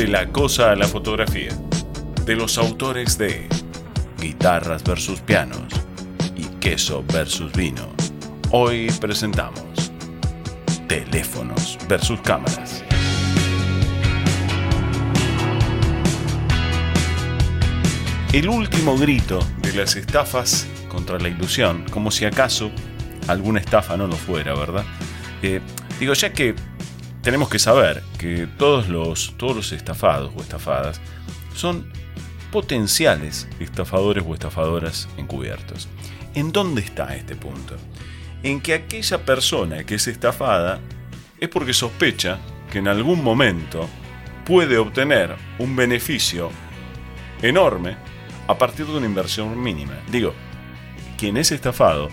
de la cosa a la fotografía, de los autores de Guitarras versus Pianos y Queso versus Vino. Hoy presentamos Teléfonos versus Cámaras. El último grito de las estafas contra la ilusión, como si acaso alguna estafa no lo fuera, ¿verdad? Eh, digo, ya que tenemos que saber que todos los, todos los estafados o estafadas son potenciales estafadores o estafadoras encubiertos. ¿En dónde está este punto? En que aquella persona que es estafada es porque sospecha que en algún momento puede obtener un beneficio enorme a partir de una inversión mínima. Digo, quien es estafado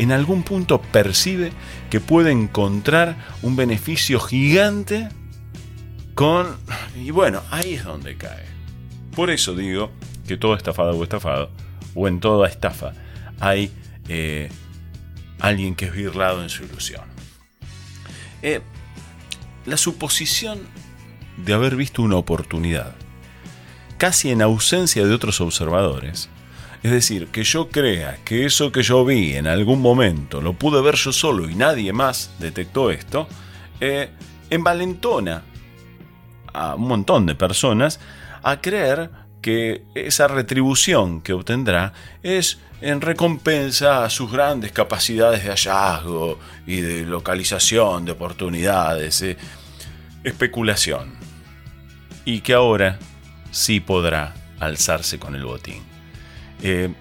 en algún punto percibe que puede encontrar un beneficio gigante con... Y bueno, ahí es donde cae. Por eso digo que todo estafado o estafado, o en toda estafa, hay eh, alguien que es birlado en su ilusión. Eh, la suposición de haber visto una oportunidad, casi en ausencia de otros observadores, es decir, que yo crea que eso que yo vi en algún momento lo pude ver yo solo y nadie más detectó esto, eh, envalentona a un montón de personas a creer que esa retribución que obtendrá es en recompensa a sus grandes capacidades de hallazgo y de localización de oportunidades, eh, especulación, y que ahora sí podrá alzarse con el botín. Eh,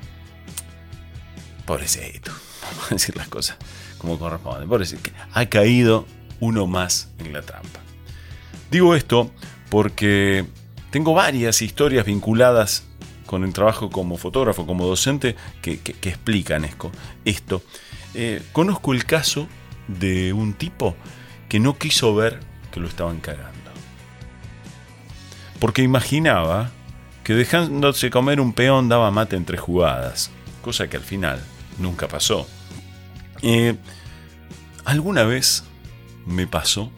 pobrecito, vamos a decir las cosas como corresponde. Pobrecito, ha caído uno más en la trampa. Digo esto porque tengo varias historias vinculadas con el trabajo como fotógrafo, como docente, que, explican esto. Eh, conozco el caso de un tipo que no quiso ver que lo estaban cagando. Porque imaginaba que dejándose comer un peón daba mate entre jugadas, cosa que al final nunca pasó. Eh, alguna vez me pasó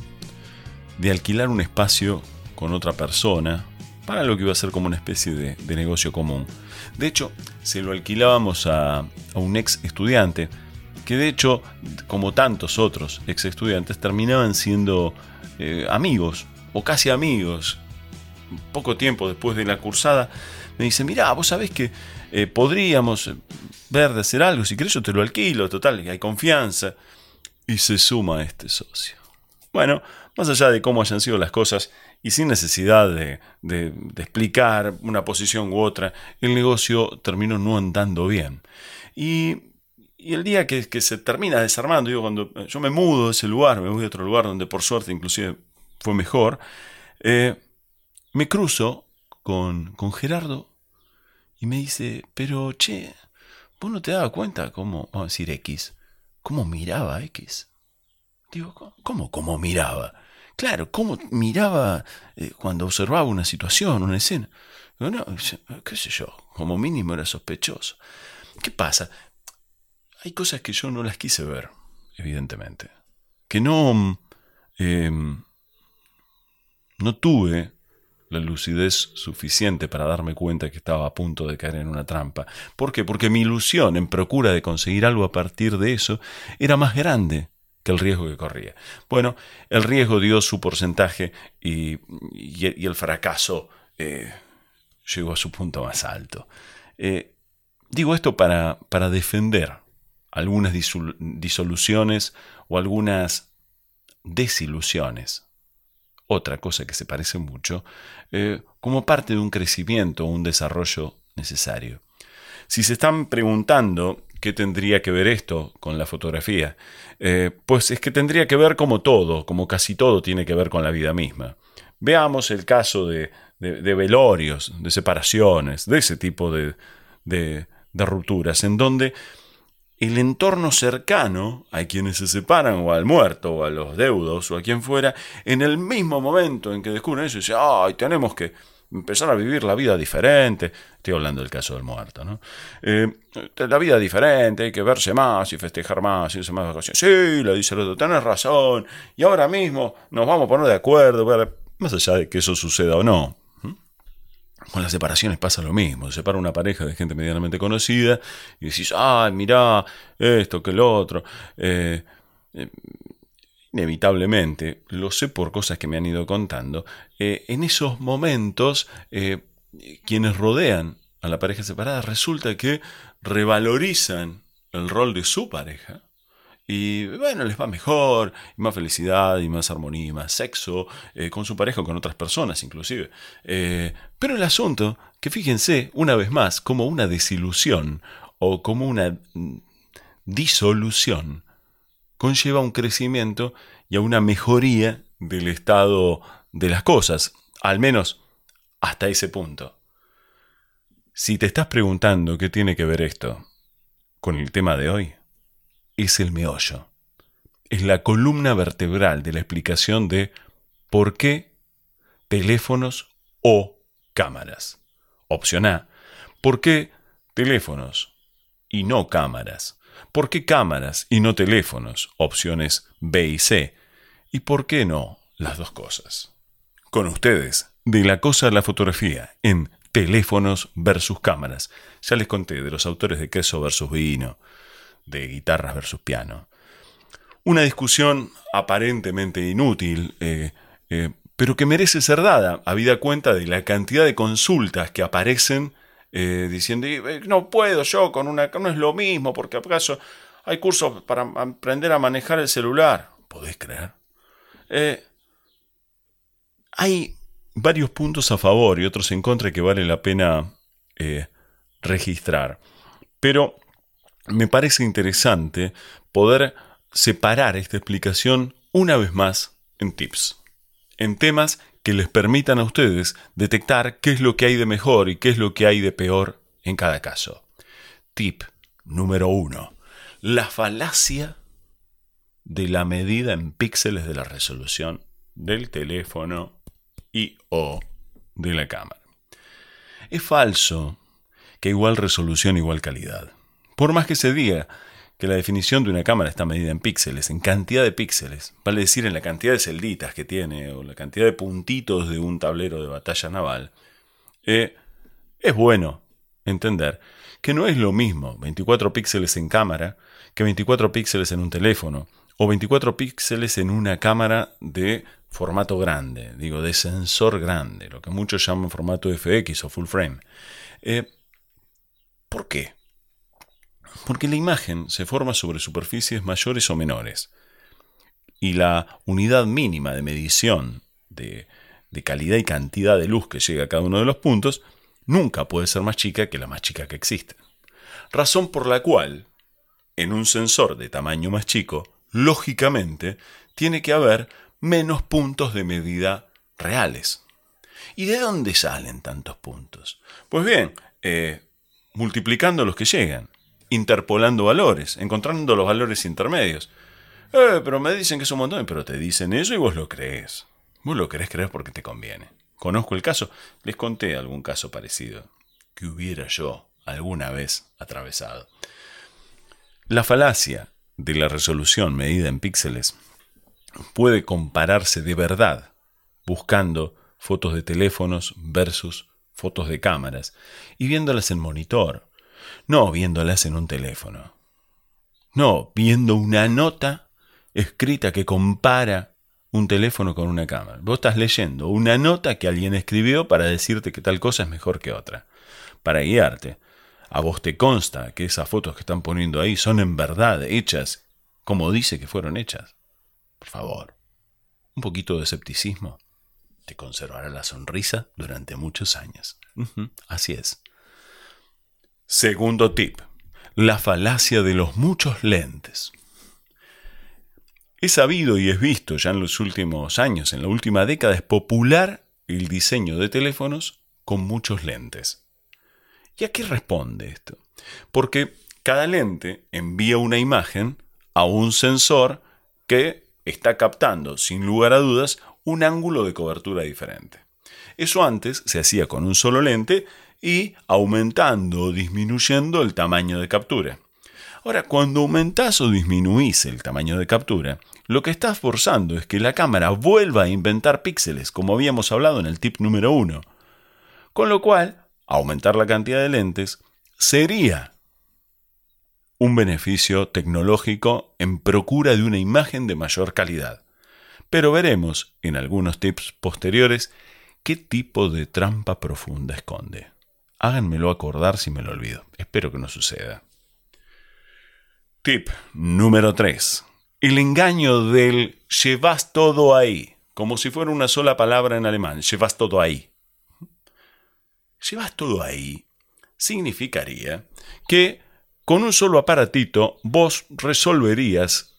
de alquilar un espacio con otra persona para lo que iba a ser como una especie de, negocio común. De hecho, se lo alquilábamos a, un ex estudiante, que de hecho, como tantos otros ex estudiantes, terminaban siendo eh, amigos o casi amigos poco tiempo después de la cursada, me dice, mira, vos sabés que eh, podríamos ver de hacer algo, si querés yo te lo alquilo, total, hay confianza. Y se suma este socio. Bueno, más allá de cómo hayan sido las cosas y sin necesidad de, explicar una posición u otra, el negocio terminó no andando bien. Y, el día que, se termina desarmando, digo, cuando yo me mudo de ese lugar, me voy a otro lugar donde por suerte inclusive fue mejor, eh, me cruzo con, con Gerardo y me dice, pero che, vos no te dabas cuenta cómo, vamos a decir X, cómo miraba X. Digo, ¿cómo, cómo miraba? Claro, cómo miraba eh, cuando observaba una situación, una escena. Digo, no, qué sé yo, como mínimo era sospechoso. ¿Qué pasa? Hay cosas que yo no las quise ver, evidentemente. Que no, em, no tuve la lucidez suficiente para darme cuenta que estaba a punto de caer en una trampa. ¿Por qué? Porque mi ilusión en procura de conseguir algo a partir de eso era más grande que el riesgo que corría. Bueno, el riesgo dio su porcentaje y, el fracaso eh, llegó a su punto más alto. Eh, digo esto para, para defender algunas disoluciones o algunas desilusiones otra cosa que se parece mucho, eh, como parte de un crecimiento o un desarrollo necesario. Si se están preguntando qué tendría que ver esto con la fotografía, eh, pues es que tendría que ver como todo, como casi todo tiene que ver con la vida misma. Veamos el caso de, velorios, de separaciones, de ese tipo de, de rupturas, en donde el entorno cercano a quienes se separan o al muerto o a los deudos o a quien fuera, en el mismo momento en que descubren eso, dicen, ay, tenemos que empezar a vivir la vida diferente. Estoy hablando del caso del muerto, ¿no? Eh, la vida diferente, hay que verse más y festejar más y irse más vacaciones. Sí, le dice el otro, tenés razón. Y ahora mismo nos vamos a poner de acuerdo. Más allá de que eso suceda o no. Con las separaciones pasa lo mismo. Se separa una pareja de gente medianamente conocida y decís, ay, mirá, esto, que lo otro. Eh, eh, inevitablemente, lo sé por cosas que me han ido contando, eh, en esos momentos quienes rodean a la pareja separada resulta que revalorizan el rol de su pareja y bueno, les va mejor, y más felicidad, y más armonía, y más sexo, eh, con su pareja o con otras personas inclusive. Eh, pero el asunto, que fíjense, una vez más, como una desilusión o como una mm, disolución, conlleva un crecimiento y a una mejoría del estado de las cosas, al menos hasta ese punto. Si te estás preguntando qué tiene que ver esto con el tema de hoy, es el meollo. Es la columna vertebral de la explicación de por qué teléfonos o cámaras. Opción A. ¿Por qué teléfonos y no cámaras? ¿Por qué cámaras y no teléfonos? Opciones B y C. ¿Y por qué no las dos cosas? Con ustedes, de la cosa a la fotografía, en teléfonos versus cámaras. Ya les conté de los autores de queso versus vino, de guitarras versus piano. Una discusión aparentemente inútil, eh, eh, pero que merece ser dada, habida cuenta de la cantidad de consultas que aparecen eh, diciendo, no puedo yo con una, no es lo mismo, porque acaso hay cursos para aprender a manejar el celular. ¿Podés creer? hay varios puntos a favor y otros en contra que vale la pena registrar. Pero me parece interesante poder separar esta explicación una vez más en tips, en temas que les permitan a ustedes detectar qué es lo que hay de mejor y qué es lo que hay de peor en cada caso. Tip número uno. La falacia de la medida en píxeles de la resolución del teléfono y o de la cámara. Es falso que igual resolución igual calidad. Por más que se diga que la definición de una cámara está medida en píxeles, en cantidad de píxeles, vale decir en la cantidad de celditas que tiene o la cantidad de puntitos de un tablero de batalla naval, eh, es bueno entender que no es lo mismo 24 píxeles en cámara que 24 píxeles en un teléfono o 24 píxeles en una cámara de formato grande, digo, de sensor grande, lo que muchos llaman formato FX o full frame. Eh, ¿Por qué? Porque la imagen se forma sobre superficies mayores o menores, y la unidad mínima de medición de, calidad y cantidad de luz que llega a cada uno de los puntos nunca puede ser más chica que la más chica que existe. Razón por la cual, en un sensor de tamaño más chico, lógicamente, tiene que haber menos puntos de medida reales. ¿Y de dónde salen tantos puntos? Pues bien, eh, multiplicando los que llegan interpolando valores, encontrando los valores intermedios. Eh, pero me dicen que es un montón, pero te dicen eso y vos lo crees. Vos lo querés creer porque te conviene. Conozco el caso, les conté algún caso parecido que hubiera yo alguna vez atravesado. La falacia de la resolución medida en píxeles puede compararse de verdad buscando fotos de teléfonos versus fotos de cámaras y viéndolas en monitor no viéndolas en un teléfono. No, viendo una nota escrita que compara un teléfono con una cámara. Vos estás leyendo una nota que alguien escribió para decirte que tal cosa es mejor que otra, para guiarte. A vos te consta que esas fotos que están poniendo ahí son en verdad hechas como dice que fueron hechas. Por favor, un poquito de escepticismo te conservará la sonrisa durante muchos años. así es. Segundo tip, la falacia de los muchos lentes. Es sabido y es visto ya en los últimos años, en la última década, es popular el diseño de teléfonos con muchos lentes. ¿Y a qué responde esto? Porque cada lente envía una imagen a un sensor que está captando, sin lugar a dudas, un ángulo de cobertura diferente. Eso antes se hacía con un solo lente y aumentando o disminuyendo el tamaño de captura. Ahora, cuando aumentás o disminuís el tamaño de captura, lo que estás forzando es que la cámara vuelva a inventar píxeles, como habíamos hablado en el tip número 1. Con lo cual, aumentar la cantidad de lentes sería un beneficio tecnológico en procura de una imagen de mayor calidad. Pero veremos en algunos tips posteriores qué tipo de trampa profunda esconde. Háganmelo acordar si me lo olvido. Espero que no suceda. Tip número 3. El engaño del llevas todo ahí, como si fuera una sola palabra en alemán, llevas todo ahí. Llevas todo ahí significaría que con un solo aparatito vos resolverías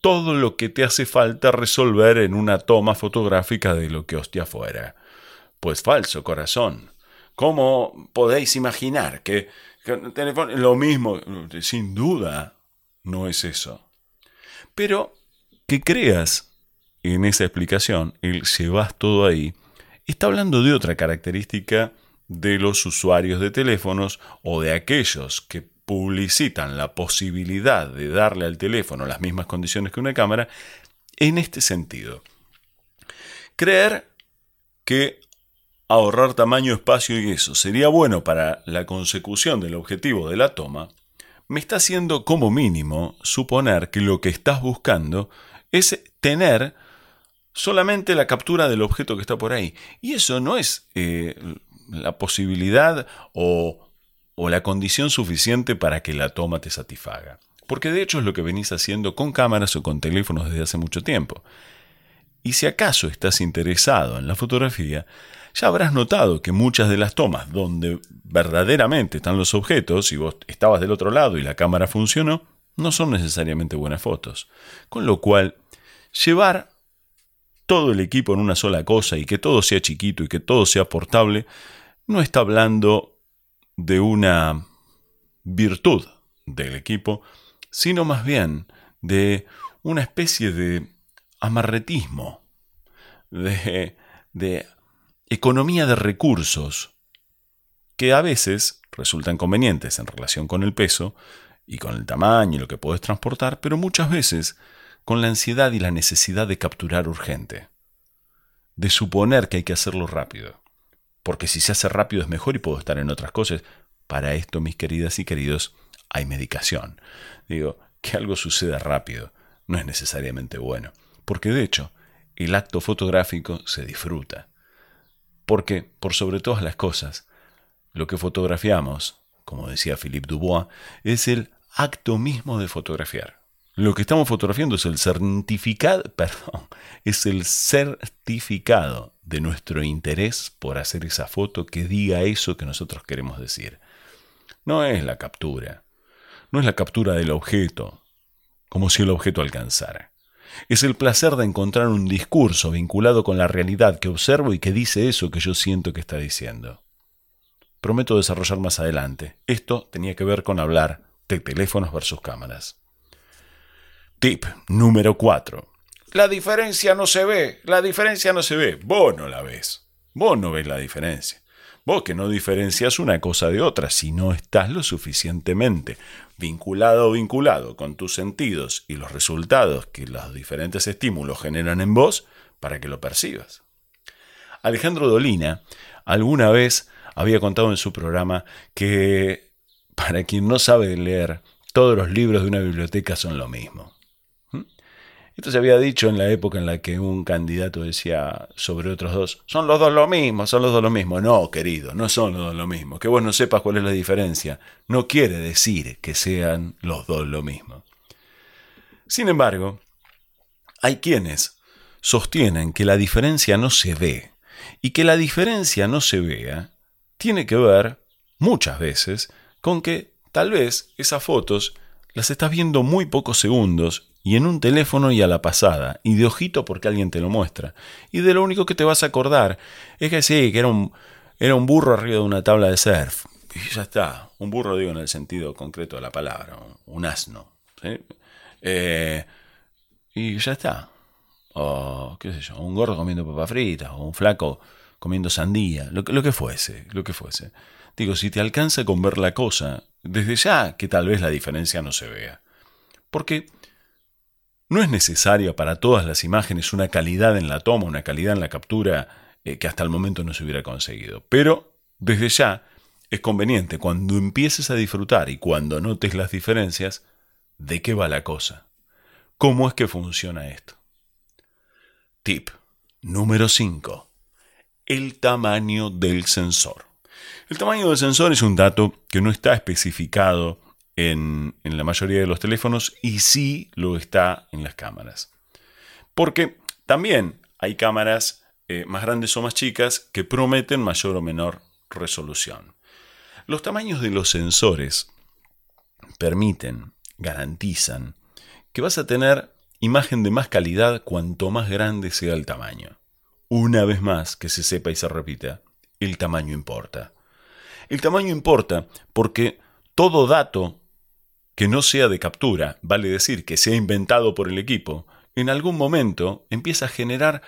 todo lo que te hace falta resolver en una toma fotográfica de lo que hostia fuera. Pues falso, corazón. ¿Cómo podéis imaginar que, lo mismo? Sin duda, no es eso. Pero que creas en esa explicación, el llevas todo ahí, está hablando de otra característica de los usuarios de teléfonos o de aquellos que publicitan la posibilidad de darle al teléfono las mismas condiciones que una cámara en este sentido. Creer que ahorrar tamaño, espacio y eso sería bueno para la consecución del objetivo de la toma, me está haciendo como mínimo suponer que lo que estás buscando es tener solamente la captura del objeto que está por ahí. Y eso no es eh, la posibilidad o, o la condición suficiente para que la toma te satisfaga. Porque de hecho es lo que venís haciendo con cámaras o con teléfonos desde hace mucho tiempo. Y si acaso estás interesado en la fotografía, ya habrás notado que muchas de las tomas donde verdaderamente están los objetos y vos estabas del otro lado y la cámara funcionó, no son necesariamente buenas fotos. Con lo cual, llevar todo el equipo en una sola cosa y que todo sea chiquito y que todo sea portable, no está hablando de una virtud del equipo, sino más bien de una especie de amarretismo, de, de economía de recursos que a veces resultan convenientes en relación con el peso y con el tamaño y lo que puedes transportar, pero muchas veces con la ansiedad y la necesidad de capturar urgente, de suponer que hay que hacerlo rápido, porque si se hace rápido es mejor y puedo estar en otras cosas. Para esto, mis queridas y queridos, hay medicación. Digo, que algo suceda rápido no es necesariamente bueno, porque de hecho, el acto fotográfico se disfruta. Porque, por sobre todas las cosas, lo que fotografiamos, como decía Philippe Dubois, es el acto mismo de fotografiar. Lo que estamos fotografiando es el certificado, perdón, es el certificado de nuestro interés por hacer esa foto que diga eso que nosotros queremos decir. No es la captura, no es la captura del objeto, como si el objeto alcanzara. Es el placer de encontrar un discurso vinculado con la realidad que observo y que dice eso que yo siento que está diciendo. Prometo desarrollar más adelante. Esto tenía que ver con hablar de teléfonos versus cámaras. Tip número 4. La diferencia no se ve, la diferencia no se ve. Vos no la ves. Vos no ves la diferencia. Vos que no diferencias una cosa de otra si no estás lo suficientemente vinculado o vinculado con tus sentidos y los resultados que los diferentes estímulos generan en vos para que lo percibas. Alejandro Dolina alguna vez había contado en su programa que para quien no sabe leer, todos los libros de una biblioteca son lo mismo. Esto se había dicho en la época en la que un candidato decía sobre otros dos, son los dos lo mismo, son los dos lo mismo. No, querido, no son los dos lo mismo. Que vos no sepas cuál es la diferencia no quiere decir que sean los dos lo mismo. Sin embargo, hay quienes sostienen que la diferencia no se ve y que la diferencia no se vea tiene que ver, muchas veces, con que tal vez esas fotos las estás viendo muy pocos segundos y en un teléfono y a la pasada, y de ojito porque alguien te lo muestra. Y de lo único que te vas a acordar es que sí, que era un, era un burro arriba de una tabla de surf. Y ya está. Un burro digo en el sentido concreto de la palabra, un asno. Eh, y ya está. O qué sé yo, un gordo comiendo papa frita, o un flaco comiendo sandía, lo, lo que fuese, lo que fuese. Digo, si te alcanza con ver la cosa desde ya que tal vez la diferencia no se vea. Porque no es necesaria para todas las imágenes una calidad en la toma, una calidad en la captura eh, que hasta el momento no se hubiera conseguido. Pero desde ya es conveniente cuando empieces a disfrutar y cuando notes las diferencias, de qué va la cosa. ¿Cómo es que funciona esto? Tip número 5. El tamaño del sensor. El tamaño del sensor es un dato que no está especificado en, la mayoría de los teléfonos y sí lo está en las cámaras. Porque también hay cámaras eh, más grandes o más chicas que prometen mayor o menor resolución. Los tamaños de los sensores permiten, garantizan, que vas a tener imagen de más calidad cuanto más grande sea el tamaño. Una vez más, que se sepa y se repita, el tamaño importa. El tamaño importa porque todo dato que no sea de captura, vale decir que sea inventado por el equipo, en algún momento empieza a generar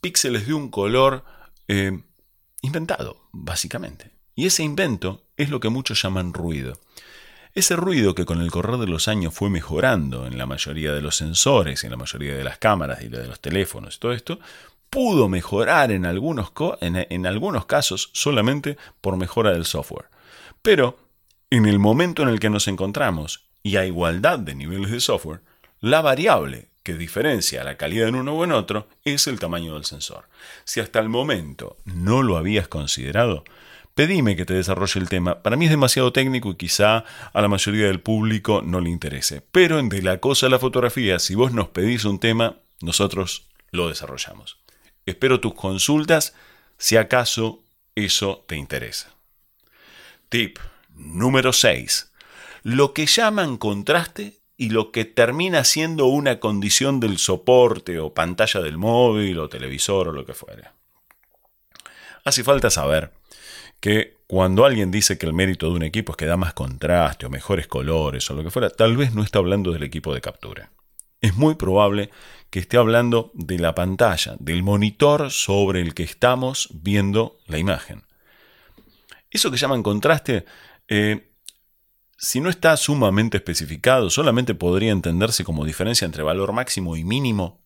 píxeles de un color eh, inventado, básicamente. Y ese invento es lo que muchos llaman ruido. Ese ruido que con el correr de los años fue mejorando en la mayoría de los sensores, en la mayoría de las cámaras y de los teléfonos y todo esto, pudo mejorar en algunos, en algunos casos solamente por mejora del software. Pero en el momento en el que nos encontramos y a igualdad de niveles de software, la variable que diferencia la calidad en uno o en otro es el tamaño del sensor. Si hasta el momento no lo habías considerado, pedime que te desarrolle el tema. Para mí es demasiado técnico y quizá a la mayoría del público no le interese. Pero en de la cosa de la fotografía, si vos nos pedís un tema, nosotros lo desarrollamos. Espero tus consultas si acaso eso te interesa. Tip Número 6. Lo que llaman contraste y lo que termina siendo una condición del soporte o pantalla del móvil o televisor o lo que fuera. Hace falta saber que cuando alguien dice que el mérito de un equipo es que da más contraste o mejores colores o lo que fuera, tal vez no está hablando del equipo de captura. Es muy probable que esté hablando de la pantalla, del monitor sobre el que estamos viendo la imagen. Eso que llaman contraste eh, si no está sumamente especificado, solamente podría entenderse como diferencia entre valor máximo y mínimo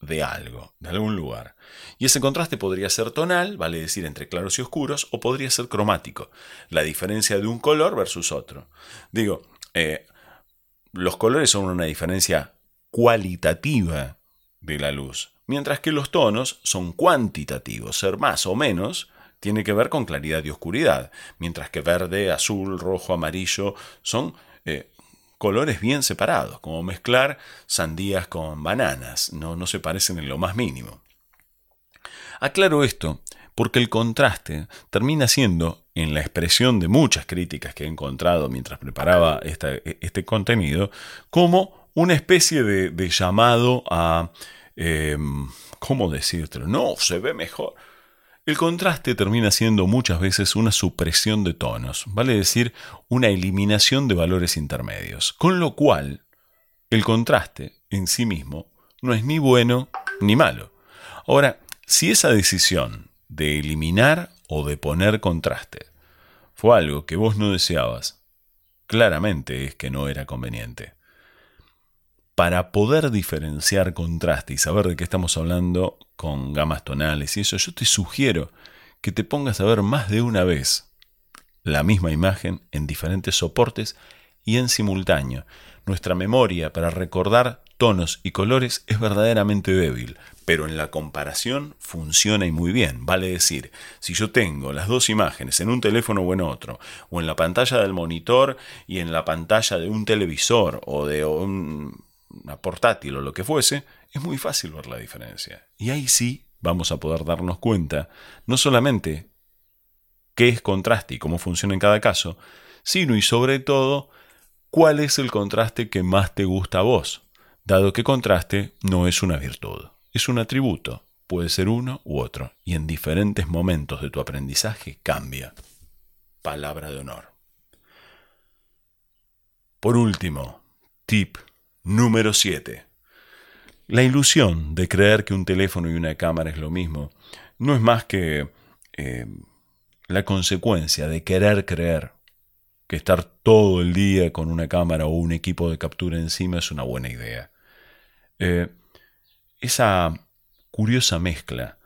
de algo, de algún lugar. Y ese contraste podría ser tonal, vale decir entre claros y oscuros, o podría ser cromático, la diferencia de un color versus otro. Digo, eh, los colores son una diferencia cualitativa de la luz, mientras que los tonos son cuantitativos, ser más o menos tiene que ver con claridad y oscuridad, mientras que verde, azul, rojo, amarillo son eh, colores bien separados, como mezclar sandías con bananas, no, no se parecen en lo más mínimo. Aclaro esto porque el contraste termina siendo, en la expresión de muchas críticas que he encontrado mientras preparaba este contenido, como una especie de, llamado a... Em, ¿Cómo decírtelo? No, se ve mejor. El contraste termina siendo muchas veces una supresión de tonos, vale decir, una eliminación de valores intermedios, con lo cual el contraste en sí mismo no es ni bueno ni malo. Ahora, si esa decisión de eliminar o de poner contraste fue algo que vos no deseabas, claramente es que no era conveniente para poder diferenciar contraste y saber de qué estamos hablando con gamas tonales y eso, yo te sugiero que te pongas a ver más de una vez la misma imagen en diferentes soportes y en simultáneo. Nuestra memoria para recordar tonos y colores es verdaderamente débil, pero en la comparación funciona y muy bien. Vale decir, si yo tengo las dos imágenes en un teléfono o en otro, o en la pantalla del monitor y en la pantalla de un televisor o de un una portátil o lo que fuese, es muy fácil ver la diferencia. Y ahí sí vamos a poder darnos cuenta no solamente qué es contraste y cómo funciona en cada caso, sino y sobre todo cuál es el contraste que más te gusta a vos, dado que contraste no es una virtud, es un atributo, puede ser uno u otro, y en diferentes momentos de tu aprendizaje cambia. Palabra de honor. Por último, tip Número 7. La ilusión de creer que un teléfono y una cámara es lo mismo no es más que eh, la consecuencia de querer creer que estar todo el día con una cámara o un equipo de captura encima es una buena idea. Eh, esa curiosa mezcla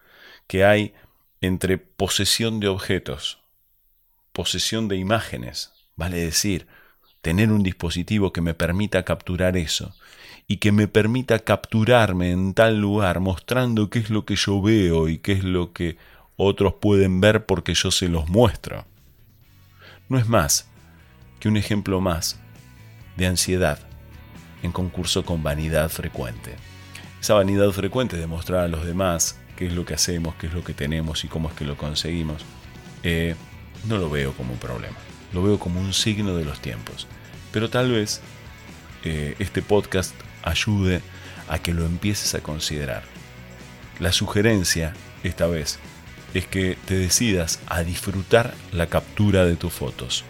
que hay entre posesión de objetos, posesión de imágenes, vale decir, tener un dispositivo que me permita capturar eso y que me permita capturarme en tal lugar mostrando qué es lo que yo veo y qué es lo que otros pueden ver porque yo se los muestro. No es más que un ejemplo más de ansiedad en concurso con vanidad frecuente. Esa vanidad frecuente de mostrar a los demás qué es lo que hacemos, qué es lo que tenemos y cómo es que lo conseguimos, eh, no lo veo como un problema. Lo veo como un signo de los tiempos. Pero tal vez eh, este podcast ayude a que lo empieces a considerar. La sugerencia, esta vez, es que te decidas a disfrutar la captura de tus fotos,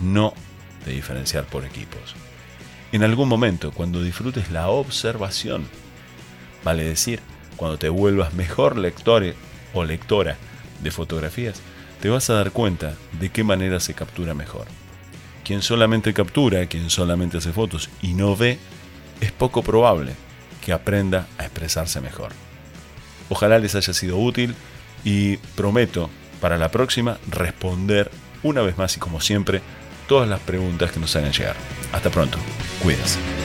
no de diferenciar por equipos. En algún momento, cuando disfrutes la observación, vale decir, cuando te vuelvas mejor lector o lectora de fotografías, te vas a dar cuenta de qué manera se captura mejor. Quien solamente captura, quien solamente hace fotos y no ve, es poco probable que aprenda a expresarse mejor. Ojalá les haya sido útil y prometo para la próxima responder una vez más y como siempre todas las preguntas que nos hagan llegar. Hasta pronto, cuídense.